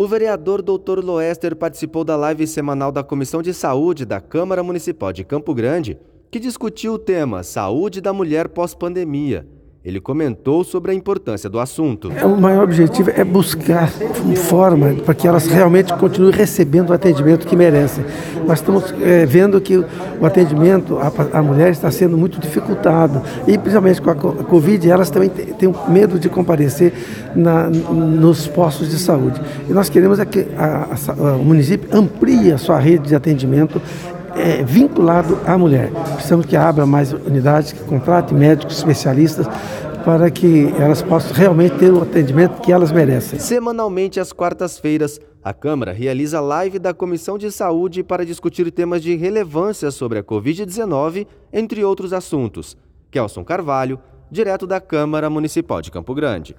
O vereador Dr. Loester participou da live semanal da Comissão de Saúde da Câmara Municipal de Campo Grande, que discutiu o tema Saúde da Mulher pós-pandemia. Ele comentou sobre a importância do assunto. O maior objetivo é buscar forma para que elas realmente continuem recebendo o atendimento que merecem. Nós estamos é, vendo que o atendimento à, mulher está sendo muito dificultado e principalmente com a Covid elas também têm medo de comparecer na, nos postos de saúde. E nós queremos é que a, a, o município amplie a sua rede de atendimento é, vinculado à mulher. Precisamos que abra mais unidades, que contrate médicos especialistas para que elas possam realmente ter o atendimento que elas merecem. Semanalmente, às quartas-feiras, a Câmara realiza live da Comissão de Saúde para discutir temas de relevância sobre a Covid-19, entre outros assuntos. Kelson Carvalho, direto da Câmara Municipal de Campo Grande.